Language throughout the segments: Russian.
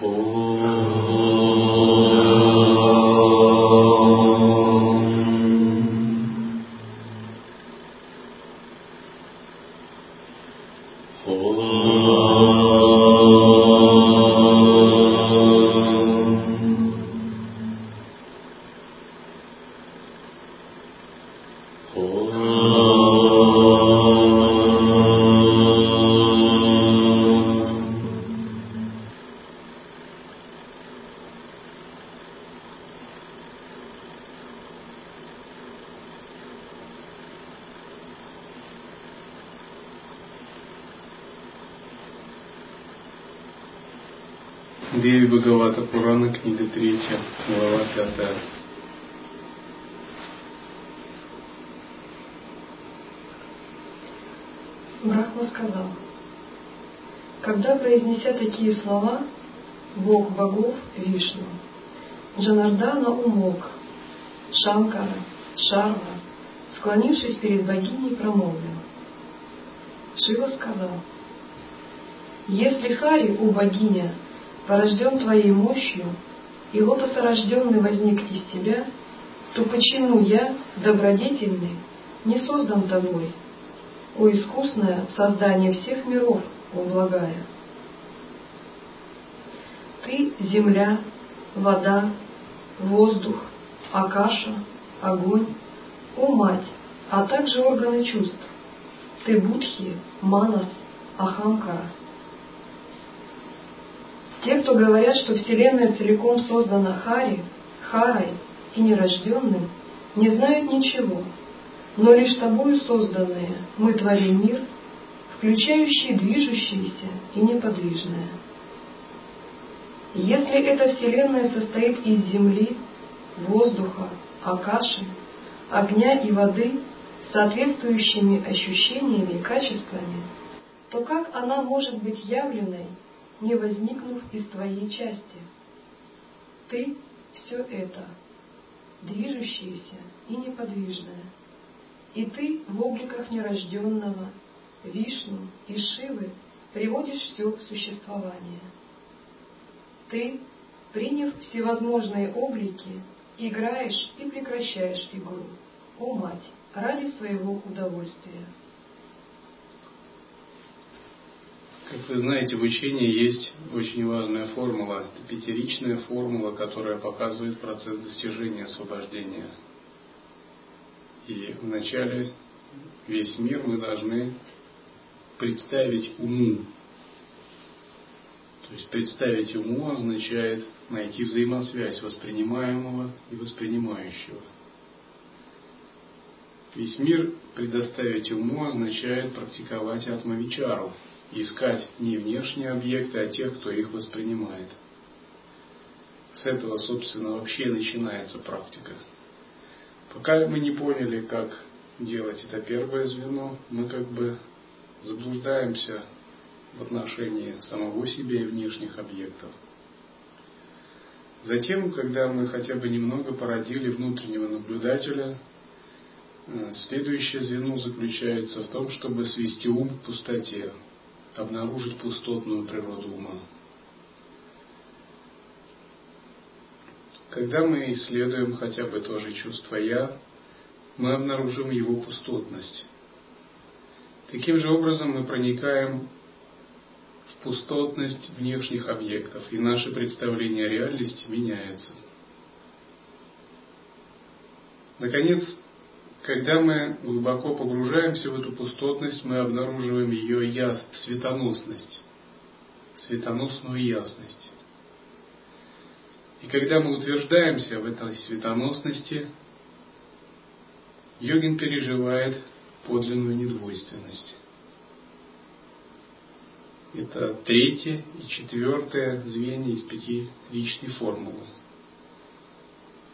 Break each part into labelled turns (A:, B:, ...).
A: Деви
B: такие слова, Бог богов Вишну, Джанардана умолк, Шанкара, Шарва, склонившись перед богиней, промолвил. Шива сказал, если Хари, у богиня, порожден твоей мощью, и лотосорожденный возник из тебя, то почему я, добродетельный, не создан тобой, о искусное создание всех миров, о благая? Ты — земля, вода, воздух, акаша, огонь, о мать, а также органы чувств. Ты будхи, манас, ахамкара — те, кто говорят, что Вселенная целиком создана Хари, Харой и нерожденным, не знают ничего, но лишь тобою созданные мы творим мир, включающий движущееся и неподвижное. Если эта Вселенная состоит из земли, воздуха, акаши, огня и воды соответствующими ощущениями и качествами, то как она может быть явленной не возникнув из твоей части. Ты — все это, движущееся и неподвижное. И ты в обликах нерожденного, Вишну и Шивы приводишь все в существование. Ты, приняв всевозможные облики, играешь и прекращаешь игру, о мать, ради своего удовольствия.
A: Как вы знаете, в учении есть очень важная формула. Пятеричная формула, которая показывает процесс достижения освобождения. И вначале весь мир мы должны представить уму. То есть представить уму означает найти взаимосвязь воспринимаемого и воспринимающего. Весь мир предоставить уму означает практиковать атмавичару, искать не внешние объекты, а тех, кто их воспринимает. С этого, собственно, вообще начинается практика. Пока мы не поняли, как делать это первое звено, мы как бы заблуждаемся в отношении самого себя и внешних объектов. Затем, когда мы хотя бы немного породили внутреннего наблюдателя, э, следующее звено заключается в том, чтобы свести ум к пустоте, обнаружить пустотную природу ума. Когда мы исследуем хотя бы тоже чувство «я», мы обнаружим его пустотность. Таким же образом мы проникаем пустотность внешних объектов, и наше представление о реальности меняется. Наконец, когда мы глубоко погружаемся в эту пустотность, мы обнаруживаем ее яс, светоносность, светоносную ясность. И когда мы утверждаемся в этой светоносности, йогин переживает подлинную недвойственность. Это третье и четвертое звенья из пяти личной формулы.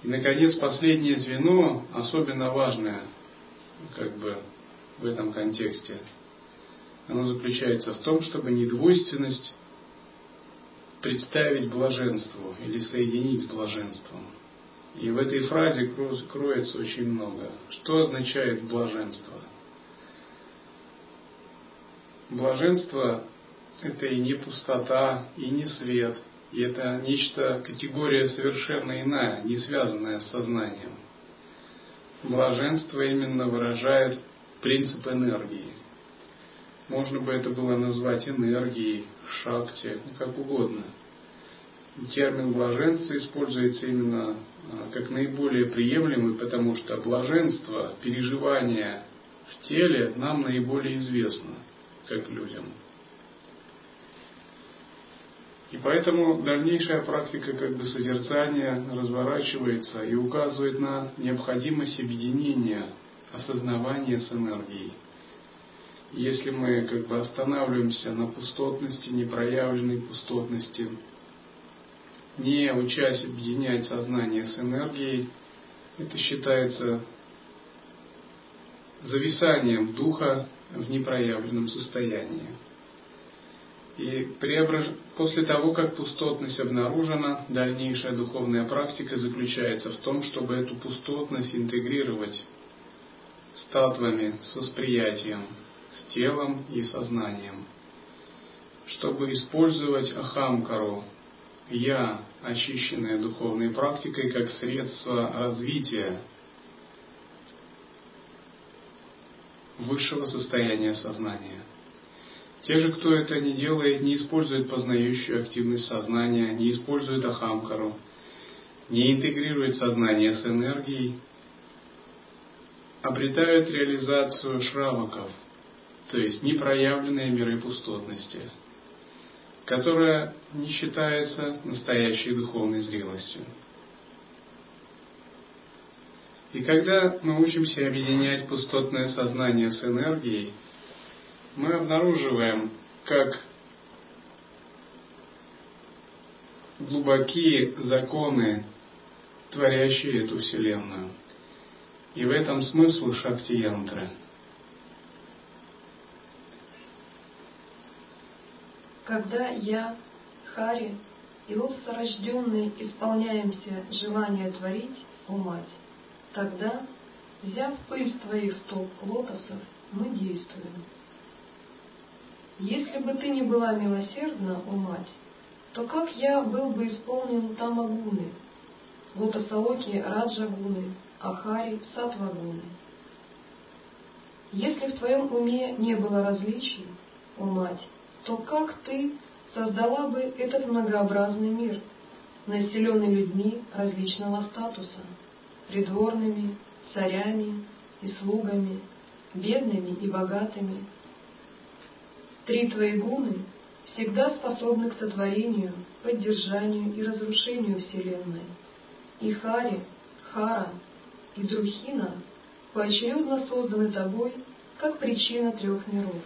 A: И, наконец, последнее звено, особенно важное как бы в этом контексте, оно заключается в том, чтобы недвойственность представить блаженству или соединить с блаженством. И в этой фразе кроется очень много. Что означает блаженство? Блаженство – это и не пустота, и не свет, И это нечто, категория совершенно иная, не связанная с сознанием. Блаженство именно выражает принцип энергии. Можно бы это было назвать энергией, шакти, ну, как угодно. Термин блаженство используется именно а, как наиболее приемлемый, потому что блаженство, переживание в теле нам наиболее известно, как людям. И поэтому дальнейшая практика как бы созерцания разворачивается и указывает на необходимость объединения осознавания с энергией. Если мы как бы останавливаемся на пустотности, непроявленной пустотности, не учась объединять сознание с энергией, это считается зависанием духа в непроявленном состоянии. И преображ... после того, как пустотность обнаружена, дальнейшая духовная практика заключается в том, чтобы эту пустотность интегрировать с татвами, с восприятием, с телом и сознанием, чтобы использовать ахамкару, я, очищенное духовной практикой, как средство развития высшего состояния сознания. Те же, кто это не делает, не используют познающую активность сознания, не используют ахамкару, не интегрируют сознание с энергией, обретают реализацию шраваков, то есть непроявленные миры пустотности, которая не считается настоящей духовной зрелостью. И когда мы учимся объединять пустотное сознание с энергией, мы обнаруживаем, как глубокие законы, творящие эту Вселенную. И в этом смысл Шакти-янтры.
B: Когда я, Хари и лотосорожденные исполняемся желания творить, о мать, тогда, взяв пыль с твоих стоп лотосов, мы действуем. Если бы ты не была милосердна, о мать, то как я был бы исполнен тамагуны, лотосаоки раджагуны, ахари сатвагуны? Если в твоем уме не было различий, о мать, то как ты создала бы этот многообразный мир, населенный людьми различного статуса, придворными, царями и слугами, бедными и богатыми, Три твои гуны всегда способны к сотворению, поддержанию и разрушению Вселенной. И Хари, Хара и Друхина поочередно созданы тобой как причина трех миров.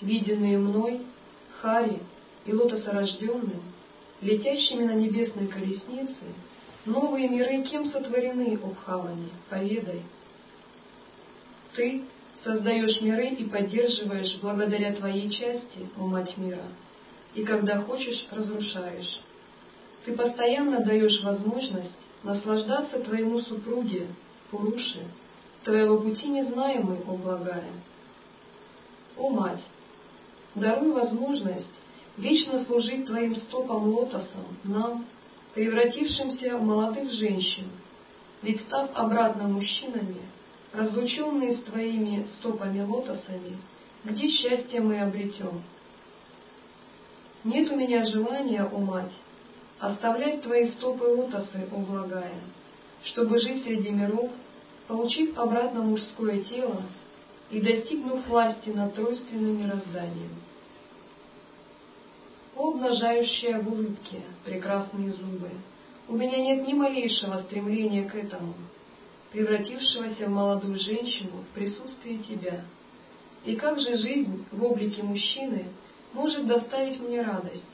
B: Виденные мной, Хари и лотосорожденным, летящими на небесной колеснице, новые миры кем сотворены, Обхавани, поведай. Ты создаешь миры и поддерживаешь благодаря Твоей части, о Мать мира, и когда хочешь, разрушаешь. Ты постоянно даешь возможность наслаждаться Твоему супруге, Пуруши, Твоего пути незнаемый, о благая. О Мать, даруй возможность вечно служить Твоим стопам лотосом нам, превратившимся в молодых женщин, ведь став обратно мужчинами, разлученные с Твоими стопами лотосами, где счастье мы обретем? Нет у меня желания, о Мать, оставлять Твои стопы лотосы, о благая, чтобы жить среди миров, получив обратно мужское тело и достигнув власти над тройственным мирозданием. О, обнажающая в улыбке прекрасные зубы, у меня нет ни малейшего стремления к этому — превратившегося в молодую женщину в присутствии тебя. И как же жизнь в облике мужчины может доставить мне радость,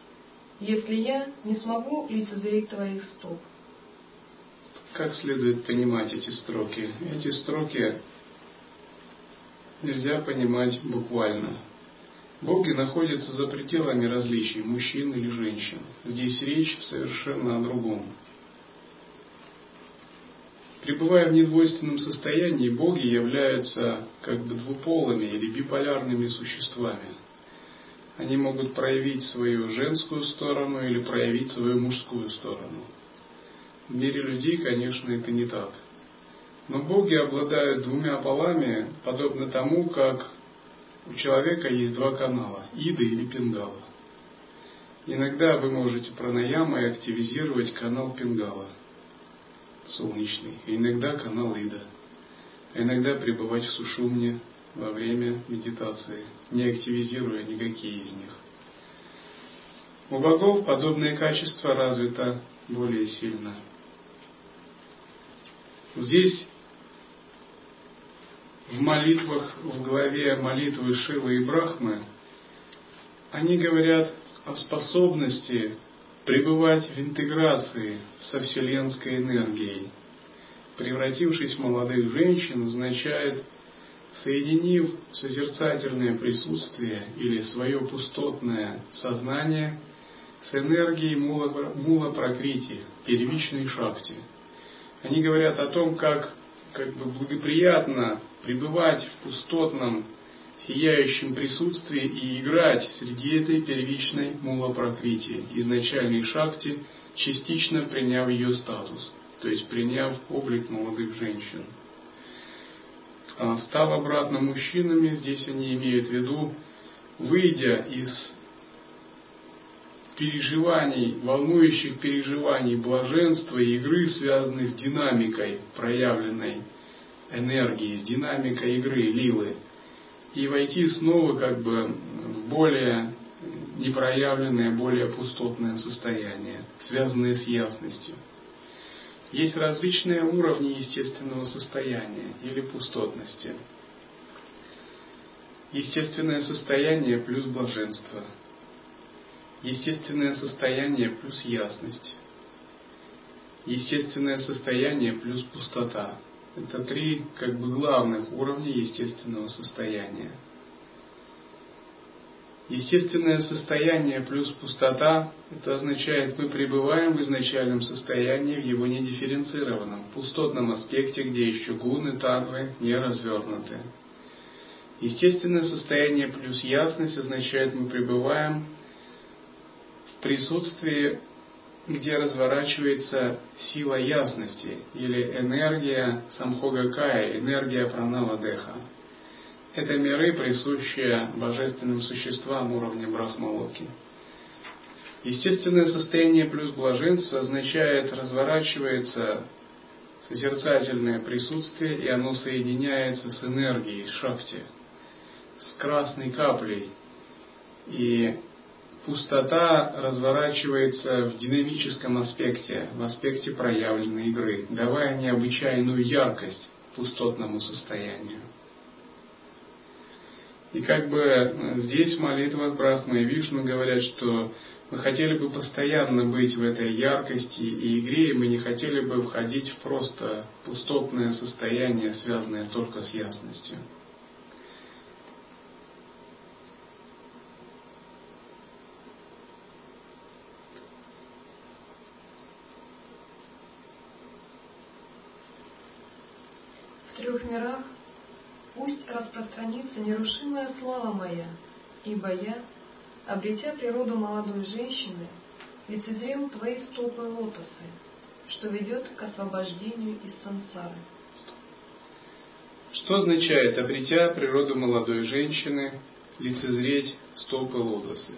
B: если я не смогу лицезреть твоих стоп?
A: Как следует понимать эти строки? Эти строки нельзя понимать буквально. Боги находятся за пределами различий мужчин или женщин. Здесь речь совершенно о другом. Пребывая в недвойственном состоянии, боги являются как бы двуполыми или биполярными существами. они могут проявить свою женскую сторону или проявить свою мужскую сторону. В мире людей, конечно, это не так. Но боги обладают двумя полами, подобно тому, как у человека есть два канала – Ида или Пингала. Иногда вы можете пранаямой активизировать канал Пингала, солнечный, иногда канал Ида. Иногда пребывать в сушумне во время медитации, не активизируя никакие из них. У богов подобное качество развито более сильно. Здесь в молитвах, в главе молитвы Шивы и Брахмы, они говорят о способности пребывать в интеграции со вселенской энергией. Превратившись в молодых женщин, означает, соединив созерцательное присутствие или свое пустотное сознание с энергией мула, мула прокрити, первичной шахти. Они говорят о том, как, как бы благоприятно пребывать в пустотном, сияющем присутствии и играть среди этой первичной мула-пракрити, изначальной шахти, частично приняв ее статус, то есть приняв облик молодых женщин. А став обратно мужчинами, здесь они имеют в виду, выйдя из переживаний, волнующих переживаний блаженства и игры, связанных с динамикой, проявленной энергии, с динамикой игры, лилы, и войти снова как бы в более непроявленное, более пустотное состояние, связанное с ясностью. Есть различные уровни естественного состояния или пустотности. Естественное состояние плюс блаженство. Естественное состояние плюс ясность. Естественное состояние плюс пустота. Это три как бы главных уровня естественного состояния. Естественное состояние плюс пустота, это означает, мы пребываем в изначальном состоянии, в его недифференцированном, пустотном аспекте, где еще гуны, татвы не развернуты. Естественное состояние плюс ясность означает, мы пребываем в присутствии где разворачивается сила ясности или энергия самхогакая, энергия пранава деха. Это миры, присущие божественным существам уровня брахмалоки. Естественное состояние плюс блаженство означает разворачивается созерцательное присутствие, и оно соединяется с энергией шахти, с красной каплей. И пустота разворачивается в динамическом аспекте, в аспекте проявленной игры, давая необычайную яркость пустотному состоянию. И как бы здесь в молитвах Брахма и Вишну говорят, что мы хотели бы постоянно быть в этой яркости и игре, и мы не хотели бы входить в просто пустотное состояние, связанное только с ясностью.
B: трех мирах распространится нерушимая слава моя, ибо я, обретя природу молодой женщины, лицезрел твои стопы лотосы, что ведет к освобождению из сансары.
A: Что означает, обретя природу молодой женщины, лицезреть стопы лотосы?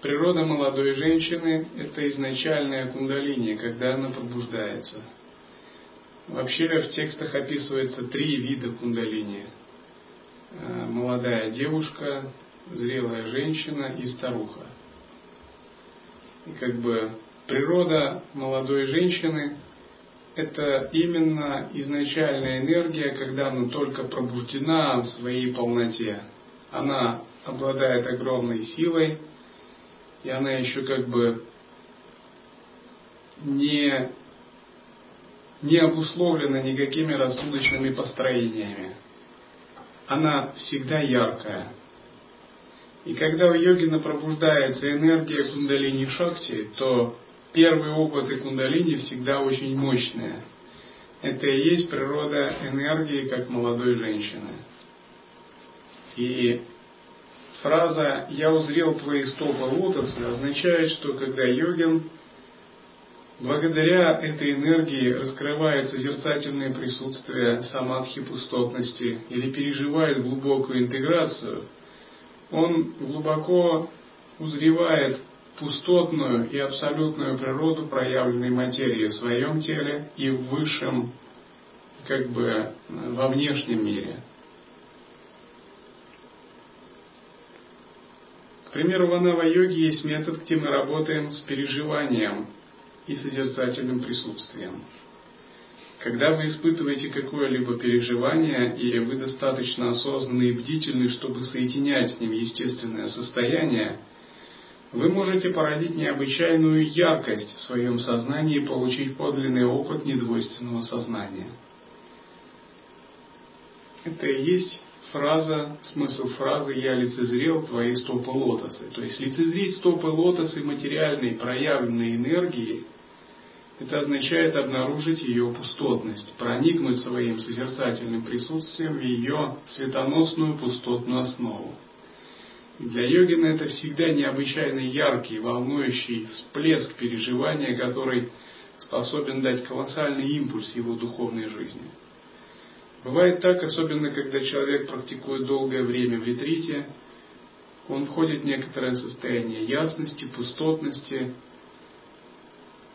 A: Природа молодой женщины – это изначальная кундалини, когда она пробуждается – Вообще в текстах описывается три вида кундалини. Э, молодая девушка, зрелая женщина и старуха. И как бы природа молодой женщины – это именно изначальная энергия, когда она только пробуждена в своей полноте. Она обладает огромной силой, и она еще как бы не не обусловлена никакими рассудочными построениями. Она всегда яркая. И когда у йогина пробуждается энергия кундалини шакти, то первые опыты кундалини всегда очень мощные. Это и есть природа энергии, как молодой женщины. И фраза «я узрел твои стопы лотоса» означает, что когда йогин благодаря этой энергии раскрывает созерцательное присутствие самадхи пустотности или переживает глубокую интеграцию, он глубоко узревает пустотную и абсолютную природу проявленной материи в своем теле и в высшем, как бы во внешнем мире. К примеру, в Анава-йоге есть метод, где мы работаем с переживанием и созерцательным присутствием. Когда вы испытываете какое-либо переживание, и вы достаточно осознанны и бдительны, чтобы соединять с ним естественное состояние – вы можете породить необычайную яркость в своем сознании и получить подлинный опыт недвойственного сознания. Это и есть фраза, смысл фразы «Я лицезрел твои стопы лотосы». То есть лицезреть стопы лотосы материальной проявленной энергии, это означает обнаружить ее пустотность, проникнуть своим созерцательным присутствием в ее светоносную пустотную основу. И для йогина это всегда необычайно яркий, волнующий всплеск переживания, который способен дать колоссальный импульс его духовной жизни. Бывает так, особенно когда человек практикует долгое время в ретрите, он входит в некоторое состояние ясности, пустотности,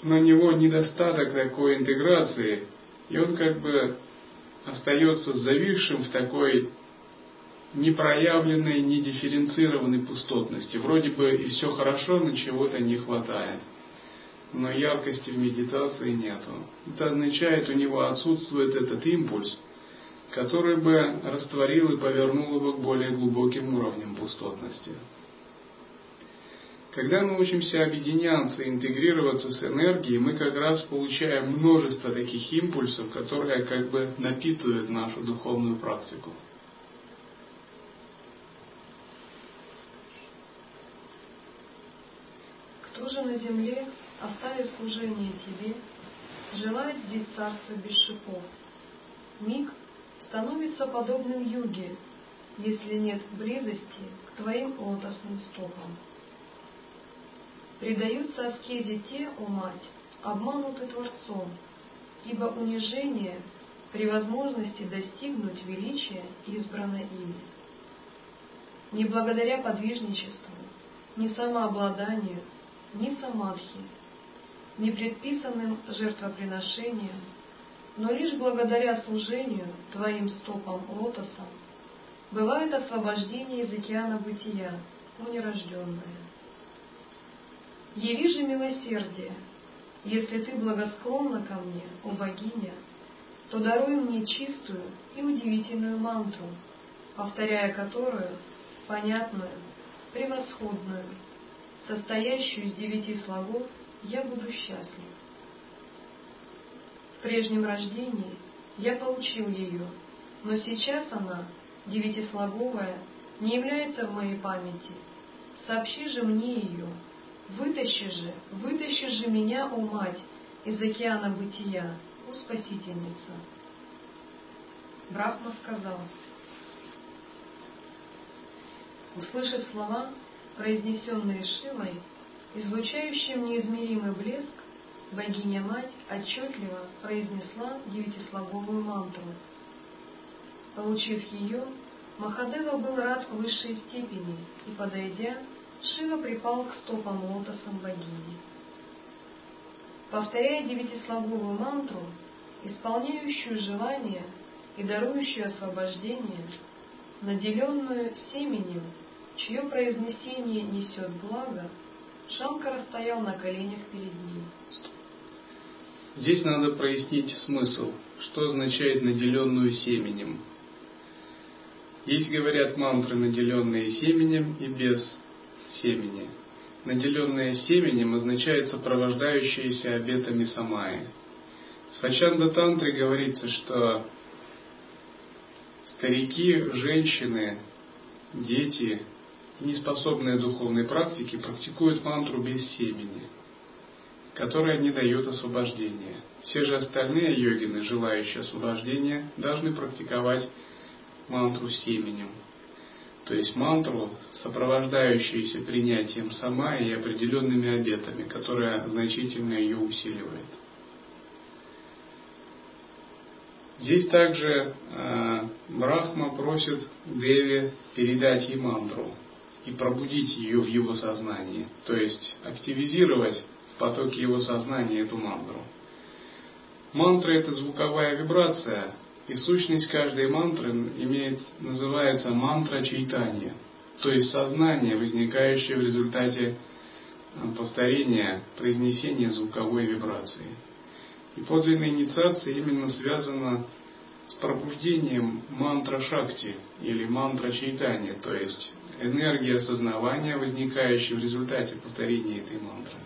A: у него недостаток такой интеграции, и он как бы остается зависшим в такой непроявленной, недифференцированной пустотности. Вроде бы и все хорошо, но чего-то не хватает. Но яркости в медитации нету. Это означает, у него отсутствует этот импульс, который бы растворил и повернул его к более глубоким уровням пустотности. Когда мы учимся объединяться и интегрироваться с энергией, мы как раз получаем множество таких импульсов, которые как бы напитывают нашу духовную практику.
B: Кто же на земле, оставив служение тебе, желает здесь царство без шипов? Миг становится подобным юге, если нет близости к твоим лотосным стопам. Предаются аскезе те, о мать, обмануты Творцом, ибо унижение при возможности достигнуть величия избрано ими. Не благодаря подвижничеству, не самообладанию, ни самадхи, ни предписанным жертвоприношением, но лишь благодаря служению Твоим стопам лотосам бывает освобождение из океана бытия, о нерожденное. Яви же милосердие, если Ты благосклонна ко мне, о богиня, то даруй мне чистую и удивительную мантру, повторяя которую понятную, превосходную, состоящую из девяти слогов, я буду счастлив. В прежнем рождении я получил ее, но сейчас она, девятислоговая, не является в моей памяти. Сообщи же мне ее, вытащи же, вытащи же меня, о мать, из океана бытия, о спасительница. Брахма сказал, услышав слова, произнесенные Шивой, излучающим неизмеримый блеск, богиня-мать отчетливо произнесла девятислоговую мантру. Получив ее, Махадева был рад высшей степени, и, подойдя, Шива припал к стопам лотосам богини. Повторяя девятислоговую мантру, исполняющую желание и дарующую освобождение, наделенную семенем чье произнесение несет благо, Шанкара стоял на коленях перед ним.
A: Здесь надо прояснить смысл, что означает наделенную семенем. Есть, говорят, мантры, наделенные семенем и без семени. Наделенное семенем означает сопровождающиеся обетами самаи. В Свачанда Тантре говорится, что старики, женщины, дети неспособные духовной практике практикуют мантру без семени, которая не дает освобождения. Все же остальные йогины, желающие освобождения, должны практиковать мантру семенем. То есть мантру, сопровождающуюся принятием сама и определенными обетами, которая значительно ее усиливает. Здесь также э, Брахма просит Деви передать ей мантру и пробудить ее в его сознании, то есть активизировать в потоке его сознания эту мантру. Мантра это звуковая вибрация, и сущность каждой мантры имеет, называется мантра чайтания, то есть сознание, возникающее в результате э, повторения, произнесения звуковой вибрации. И подлинная инициация именно связана с пробуждением мантра шакти или мантра чайтания, то есть энергия осознавания, возникающая в результате повторения этой мантры.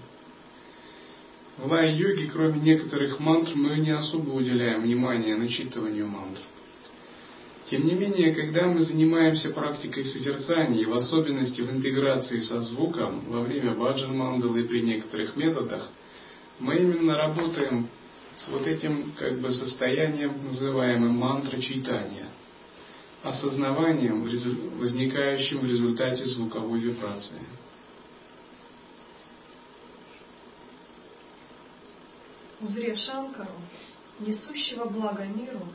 A: В лай-йоге, кроме некоторых мантр, мы не особо уделяем внимание начитыванию мантр. Тем не менее, когда мы занимаемся практикой созерцания, в особенности в интеграции со звуком, во время баджан мандалы и при некоторых методах, мы именно работаем с вот этим как бы состоянием, называемым мантра читания, осознаванием, возникающим в результате звуковой вибрации.
B: Узрев Шанкару, несущего благо миру,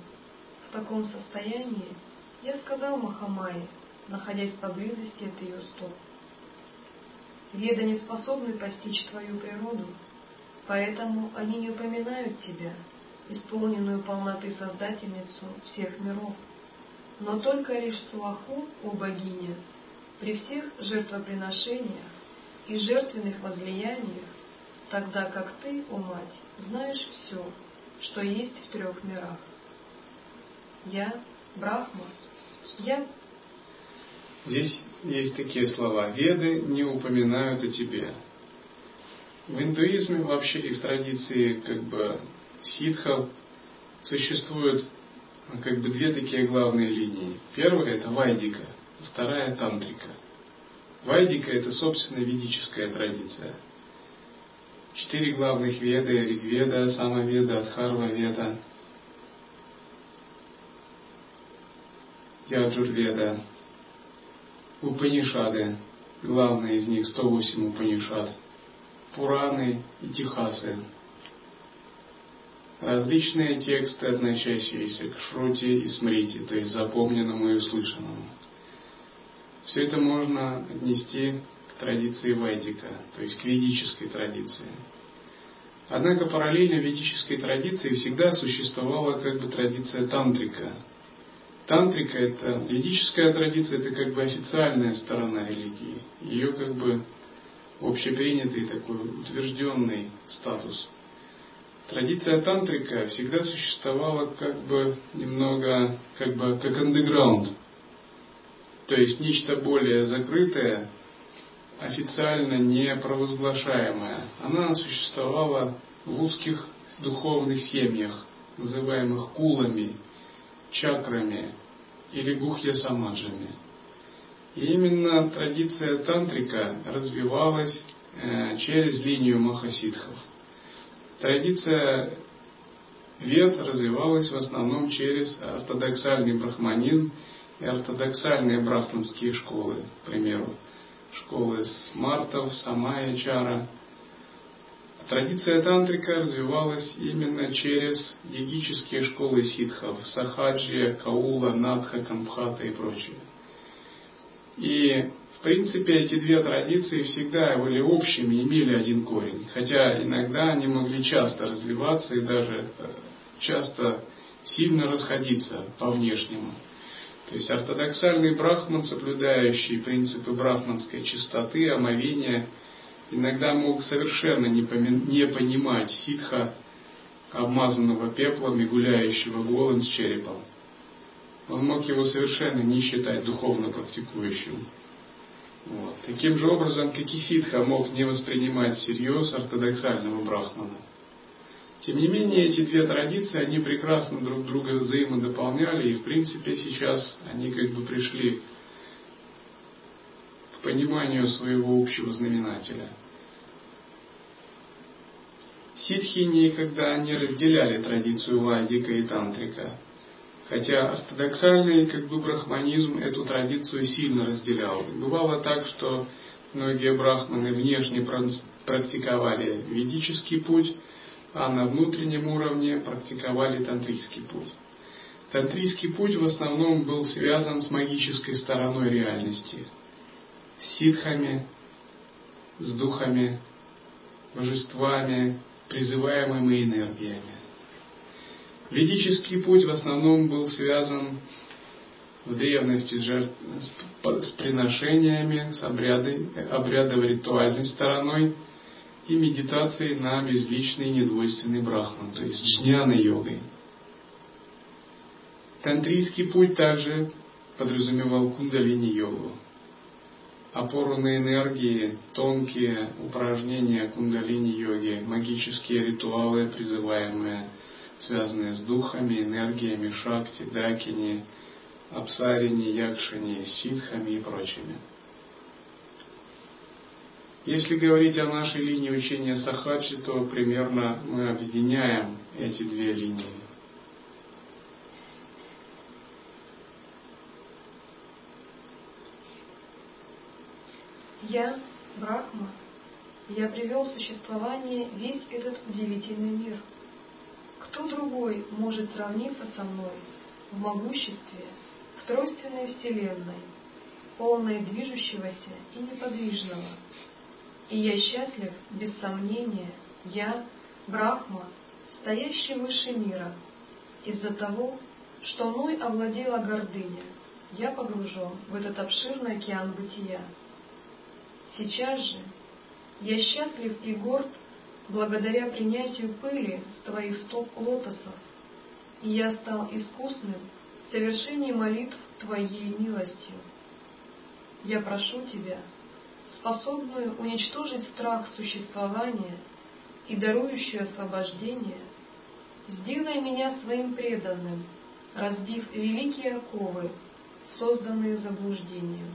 B: в таком состоянии, я сказал Махамае, находясь поблизости от ее стоп. Веда не способны постичь твою природу, Поэтому они не упоминают тебя, исполненную полноты Создательницу всех миров, но только лишь Сваху, о богиня, при всех жертвоприношениях и жертвенных возлияниях, тогда как ты, о мать, знаешь все, что есть в трех мирах. Я, Брахма, я...
A: Здесь есть такие слова. Веды не упоминают о тебе. В индуизме вообще и в традиции как бы ситхов существуют как бы две такие главные линии. Первая это вайдика, вторая тантрика. Вайдика это собственно ведическая традиция. Четыре главных веды, Ригведа, Самоведа, Адхарва Веда, Яджурведа, Упанишады, главные из них 108 Упанишад – Пураны и Техасы. Различные тексты, относящиеся к Шрути и Смрити, то есть запомненному и услышанному. Все это можно отнести традиции Вайдика, то есть к ведической традиции. Однако параллельно ведической традиции всегда существовала как бы традиция тантрика. Тантрика это ведическая традиция, это как бы официальная сторона религии. Ее как бы общепринятый такой утвержденный статус. Традиция тантрика всегда существовала как бы немного, как бы как андеграунд, то есть нечто более закрытое, официально не провозглашаемое. Она существовала в узких духовных семьях, называемых кулами, чакрами или гухья-самаджами – и именно традиция тантрика развивалась э, через линию махасидхов. Традиция вед развивалась в основном через ортодоксальный брахманин и ортодоксальные брахманские школы, к примеру, школы смартов, самая-чара. Традиция тантрика развивалась именно через йогические школы ситхов, сахаджия, каула, надха, кампхата и прочее. И, в принципе, эти две традиции всегда были общими, имели один корень. Хотя иногда они могли часто развиваться и даже э, часто сильно расходиться по внешнему. То есть ортодоксальный брахман, соблюдающий принципы брахманской чистоты, омовения, иногда мог совершенно не, не понимать ситха, обмазанного пеплом и гуляющего голым с черепом он мог его совершенно не считать духовно практикующим. Вот. Таким же образом, как и ситха мог не воспринимать всерьез ортодоксального брахмана. Тем не менее, эти две традиции, они прекрасно друг друга взаимодополняли, и в принципе сейчас они как бы пришли к пониманию своего общего знаменателя. Ситхи никогда не разделяли традицию вайдика и тантрика. Хотя ортодоксальный как бы брахманизм эту традицию сильно разделял. Бывало так, что многие брахманы внешне практиковали ведический путь, а на внутреннем уровне практиковали тантрийский путь. Тантрийский путь в основном был связан с магической стороной реальности, с ситхами, с духами, божествами, призываемыми энергиями. Ведический путь в основном был связан в древности с, приношениями, с обрядой, обрядово-ритуальной стороной и медитацией на безличный недвойственный брахман, то есть джняной йогой. Тантрийский путь также подразумевал кундалини-йогу. Опору на энергии, тонкие упражнения кундалини-йоги, магические ритуалы, призываемые связанные с духами, энергиями, шакти, дакини, апсарини, якшини, ситхами и прочими. Если говорить о нашей линии учения Сахаджи, то примерно мы объединяем эти две линии.
B: Я, Брахма, я привел в существование весь этот удивительный мир – кто другой может сравниться со мной в могуществе, в тройственной вселенной, полной движущегося и неподвижного? И я счастлив, без сомнения, я, Брахма, стоящий выше мира, из-за того, что мной овладела гордыня, я погружен в этот обширный океан бытия. Сейчас же я счастлив и горд благодаря принятию пыли с твоих стоп лотосов, и я стал искусным в совершении молитв Твоей милостью. Я прошу Тебя, способную уничтожить страх существования и дарующую освобождение, сделай меня своим преданным, разбив великие оковы, созданные заблуждением.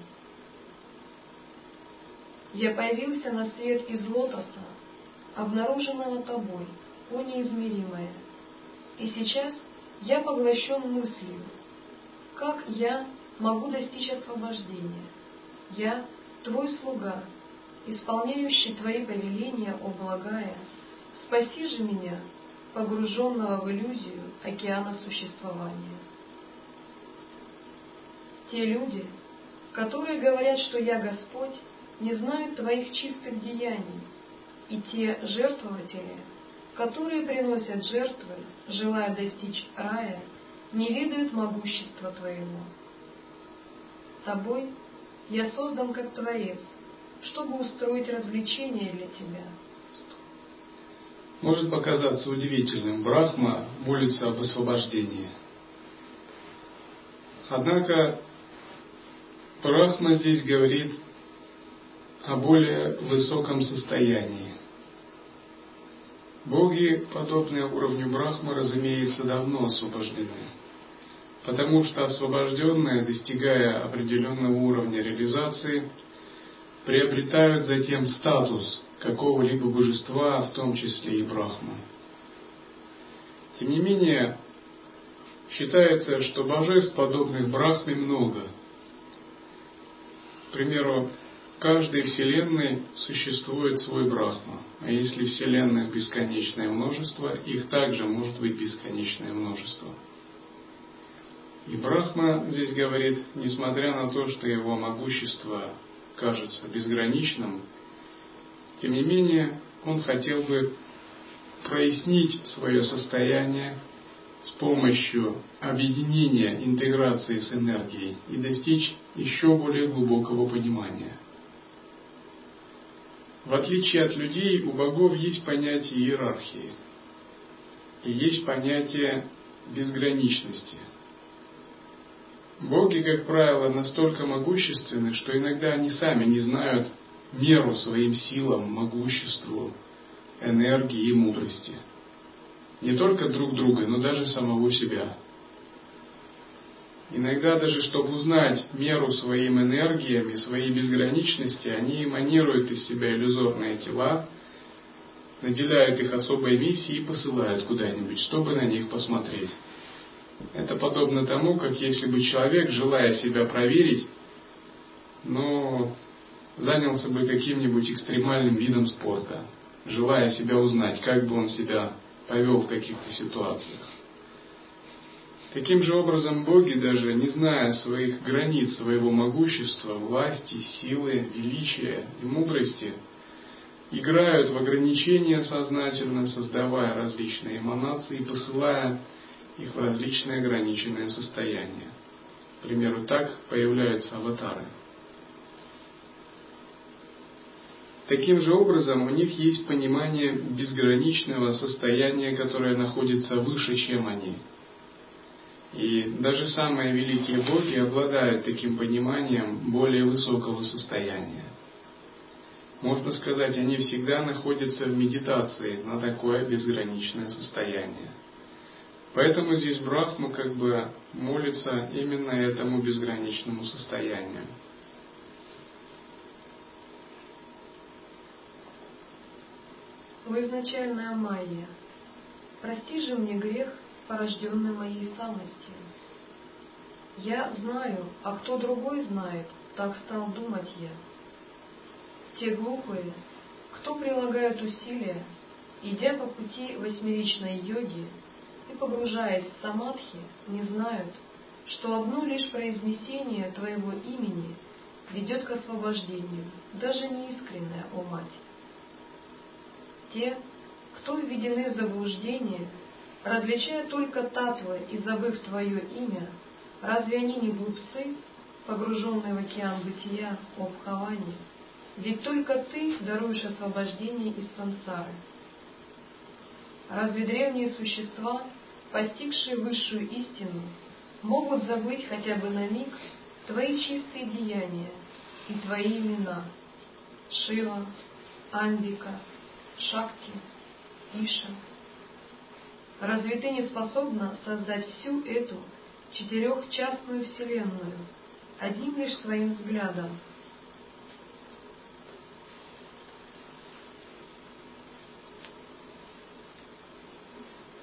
B: Я появился на свет из лотоса, обнаруженного тобой, о неизмеримое. И сейчас я поглощен мыслью, как я могу достичь освобождения. Я твой слуга, исполняющий твои повеления, о благая, спаси же меня, погруженного в иллюзию океана существования. Те люди, которые говорят, что я Господь, не знают твоих чистых деяний, и те жертвователи, которые приносят жертвы, желая достичь рая, не ведают могущества Твоего. Тобой я создан как Творец, чтобы устроить развлечение для Тебя.
A: Может показаться удивительным, Брахма молится об освобождении. Однако Брахма здесь говорит о более высоком состоянии. Боги, подобные уровню Брахмы, разумеется, давно освобождены, потому что освобожденные, достигая определенного уровня реализации, приобретают затем статус какого-либо божества, в том числе и Брахмы. Тем не менее, считается, что божеств, подобных Брахме, много. К примеру, каждой Вселенной существует свой Брахма. А если Вселенных бесконечное множество, их также может быть бесконечное множество. И Брахма здесь говорит, несмотря на то, что его могущество кажется безграничным, тем не менее он хотел бы прояснить свое состояние с помощью объединения, интеграции с энергией и достичь еще более глубокого понимания – в отличие от людей, у богов есть понятие иерархии и есть понятие безграничности. Боги, как правило, настолько могущественны, что иногда они сами не знают меру своим силам, могуществу, энергии и мудрости. Не только друг друга, но даже самого себя – Иногда даже, чтобы узнать меру своим энергиям и своей безграничности, они эманируют из себя иллюзорные тела, наделяют их особой миссией и посылают куда-нибудь, чтобы на них посмотреть. Это подобно тому, как если бы человек, желая себя проверить, но занялся бы каким-нибудь экстремальным видом спорта, желая себя узнать, как бы он себя повел в каких-то ситуациях. Таким же образом боги, даже не зная своих границ, своего могущества, власти, силы, величия и мудрости, играют в ограничения сознательно, создавая различные эманации и посылая их различные ограниченные состояния. К примеру, так появляются аватары. Таким же образом, у них есть понимание безграничного состояния, которое находится выше, чем они – и даже самые великие боги обладают таким пониманием более высокого состояния. Можно сказать, они всегда находятся в медитации на такое безграничное состояние. Поэтому здесь Брахма как бы молится именно этому безграничному состоянию.
B: О изначальная Майя, прости же мне грех, порожденный моей самостью. Я знаю, а кто другой знает, так стал думать я. Те глупые, кто прилагают усилия, идя по пути восьмеричной йоги и погружаясь в самадхи, не знают, что одно лишь произнесение твоего имени ведет к освобождению, даже неискренное, о мать. Те, кто введены в заблуждение, различая только татвы и забыв Твое имя, разве они не глупцы, погруженные в океан бытия, о Бхавани? Ведь только Ты даруешь освобождение из сансары. Разве древние существа, постигшие высшую истину, могут забыть хотя бы на миг Твои чистые деяния и Твои имена Шива, Амбика, Шакти, Иша, Разве ты не способна создать всю эту четырехчастную вселенную одним лишь своим взглядом?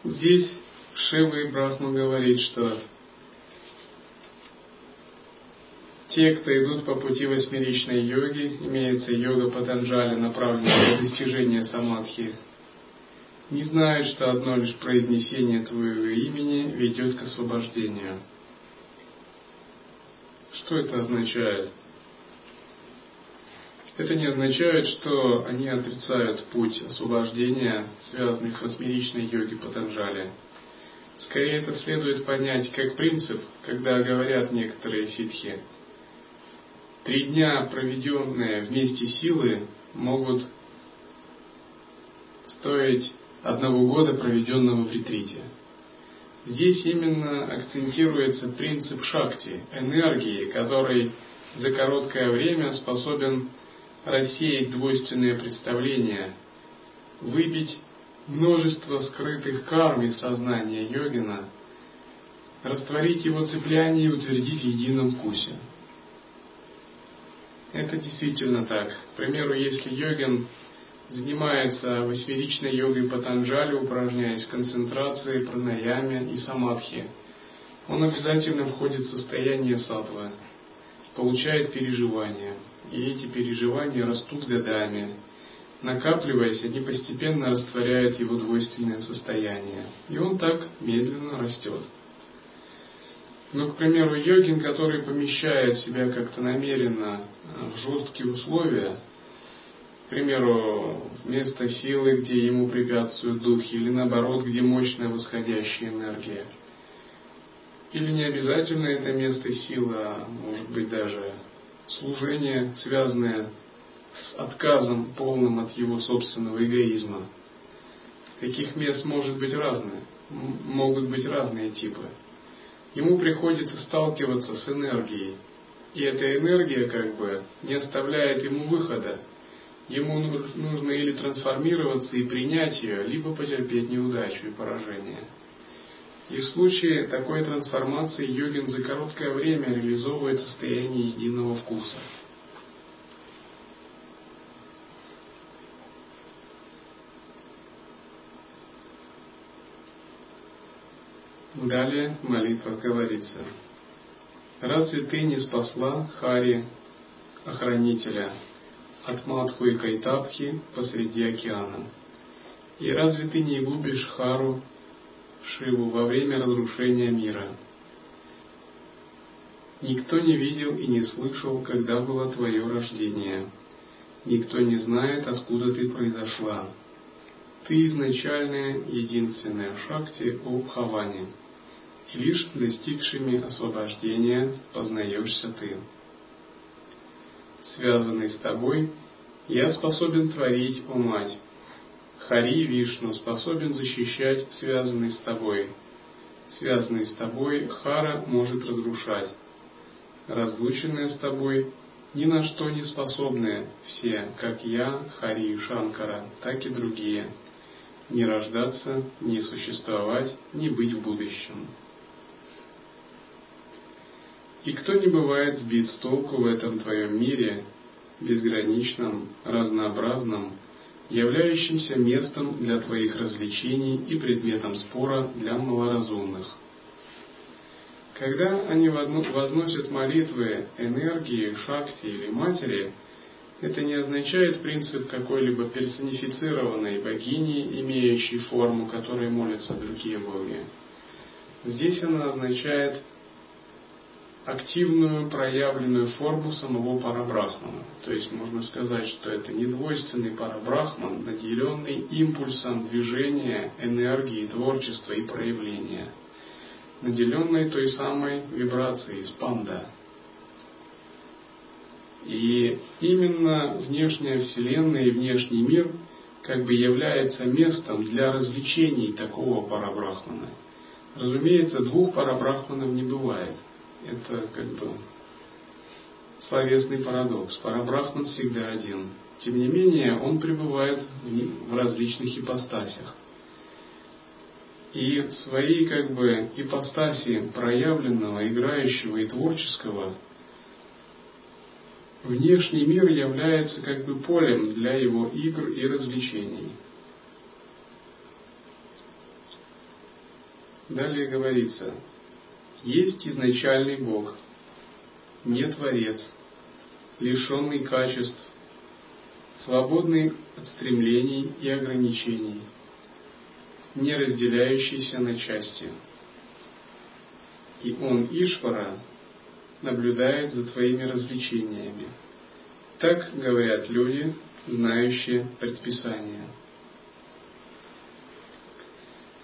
A: Здесь Шива и Брахма говорит, что те, кто идут по пути восьмеричной йоги, имеется йога Патанджали, направленная на достижение самадхи, не знают, что одно лишь произнесение твоего имени ведет к освобождению. Что это означает? Это не означает, что они отрицают путь освобождения, связанный с восьмеричной йоги Патанджали. Скорее это следует понять как принцип, когда говорят некоторые ситхи. Три дня, проведенные вместе силы, могут стоить одного года, проведенного в ретрите. Здесь именно акцентируется принцип шакти, энергии, который за короткое время способен рассеять двойственные представления, выбить множество скрытых карм из сознания йогина, растворить его цепляние и утвердить в едином вкусе. Это действительно так. К примеру, если йогин занимается восьмеричной йогой Патанджали, упражняясь в концентрации, пранаяме и самадхи. Он обязательно входит в состояние сатвы, получает переживания, и эти переживания растут годами. Накапливаясь, они постепенно растворяют его двойственное состояние, и он так медленно растет. Но, к примеру, йогин, который помещает себя как-то намеренно в жесткие условия, к примеру, место силы, где ему препятствуют духи, или наоборот, где мощная восходящая энергия. Или не обязательно это место силы, а может быть даже служение, связанное с отказом полным от его собственного эгоизма. Таких мест может быть разные, могут быть разные типы. Ему приходится сталкиваться с энергией, и эта энергия как бы не оставляет ему выхода, Ему нужно или трансформироваться и принять ее, либо потерпеть неудачу и поражение. И в случае такой трансформации йогин за короткое время реализовывает состояние единого вкуса. Далее молитва говорится. Разве ты не спасла Хари, охранителя, от Матху и Кайтабхи посреди океана? И разве ты не губишь Хару, Шиву, во время разрушения мира? Никто не видел и не слышал, когда было твое рождение. Никто не знает, откуда ты произошла. Ты изначальная, единственная Шакти о Бхаване – и лишь достигшими освобождения познаешься ты. Связанный с тобой, я способен творить, о мать. Хари Вишну способен защищать связанный с тобой. Связанный с тобой Хара может разрушать. Разлученные с тобой ни на что не способные все, как я, Хари и Шанкара, так и другие, не рождаться, не существовать, не быть в будущем. И кто не бывает сбит с толку в этом твоем мире, безграничном, разнообразном, являющимся местом для твоих развлечений и предметом спора для малоразумных. Когда они возносят молитвы энергии, шакти или матери, это не означает принцип какой-либо персонифицированной богини, имеющей форму, которой молятся другие боги. Здесь она означает активную проявленную форму самого парабрахмана. То есть можно сказать, что это недвойственный парабрахман, наделенный импульсом движения, энергии, творчества и проявления, наделенный той самой вибрацией спанда. И именно внешняя Вселенная и внешний мир как бы является местом для развлечений такого парабрахмана. Разумеется, двух парабрахманов не бывает – это как бы словесный парадокс. Парабрахман всегда один. Тем не менее, он пребывает в различных ипостасях. И в своей как бы ипостаси проявленного, играющего и творческого внешний мир является как бы полем для его игр и развлечений. Далее говорится, есть изначальный Бог, не Творец, лишенный качеств, свободный от стремлений и ограничений, не разделяющийся на части. И Он, Ишвара, наблюдает за твоими развлечениями. Так говорят люди, знающие предписания.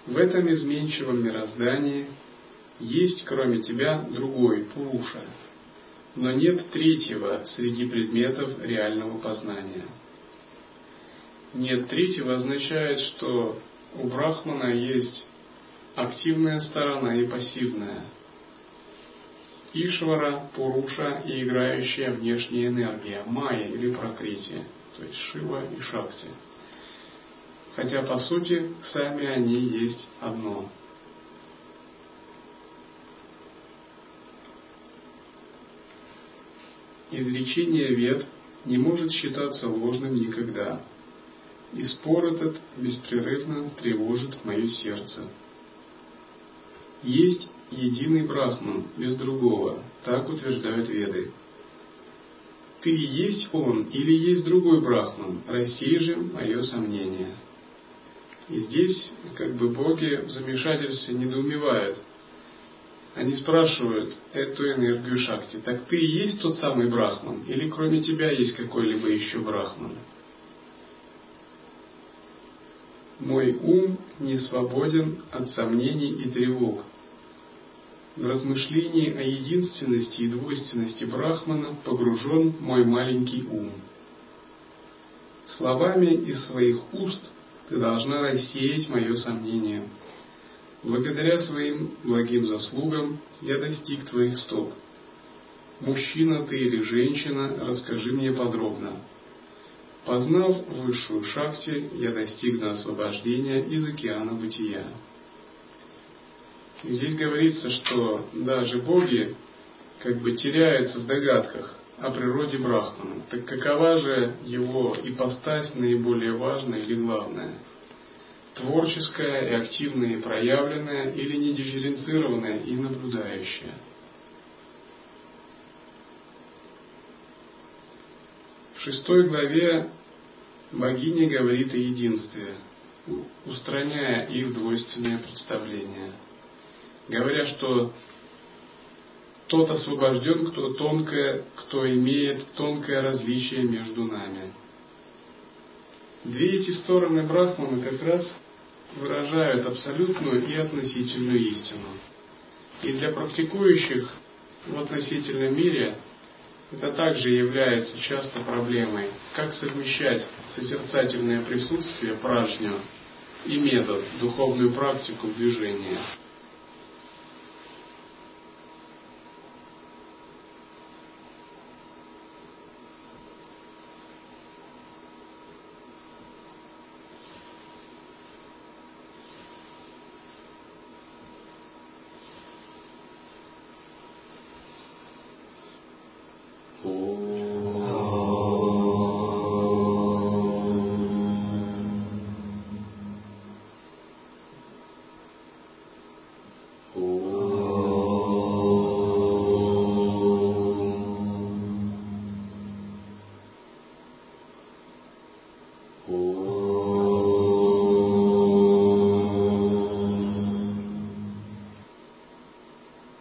A: В этом изменчивом мироздании – есть кроме тебя другой, Пуруша, но нет третьего среди предметов реального познания. Нет третьего означает, что у Брахмана есть активная сторона и пассивная. Ишвара, Пуруша и играющая внешняя энергия, Майя или Прокрити, то есть Шива и Шакти. Хотя по сути сами они есть одно – изречение вет не может считаться ложным никогда, и спор этот беспрерывно тревожит мое сердце. Есть единый Брахман, без другого, так утверждают веды. Ты есть он или есть другой Брахман, рассей же мое сомнение. И здесь как бы боги в замешательстве недоумевают – они спрашивают эту энергию Шакти, так ты и есть тот самый Брахман, или кроме тебя есть какой-либо еще Брахман? Мой ум не свободен от сомнений и тревог. В размышлении о единственности и двойственности Брахмана погружен мой маленький ум. Словами из своих уст ты должна рассеять мое сомнение – Благодаря своим благим заслугам я достиг твоих стоп. Мужчина ты или женщина, расскажи мне подробно. Познав высшую шахте, я достигну освобождения из океана бытия. Здесь говорится, что даже боги как бы теряются в догадках о природе Брахмана. Так какова же его ипостась наиболее важная или главная? Творческое и активное и проявленное или недифференцированное и наблюдающее. В шестой главе богиня говорит о единстве, устраняя их двойственное представление, говоря, что тот освобожден, кто тонкое, кто имеет тонкое различие между нами. Две эти стороны Брахмана как раз выражают абсолютную и относительную истину. И для практикующих в относительном мире это также является часто проблемой, как совмещать созерцательное присутствие, пражню, и метод, духовную практику в движении.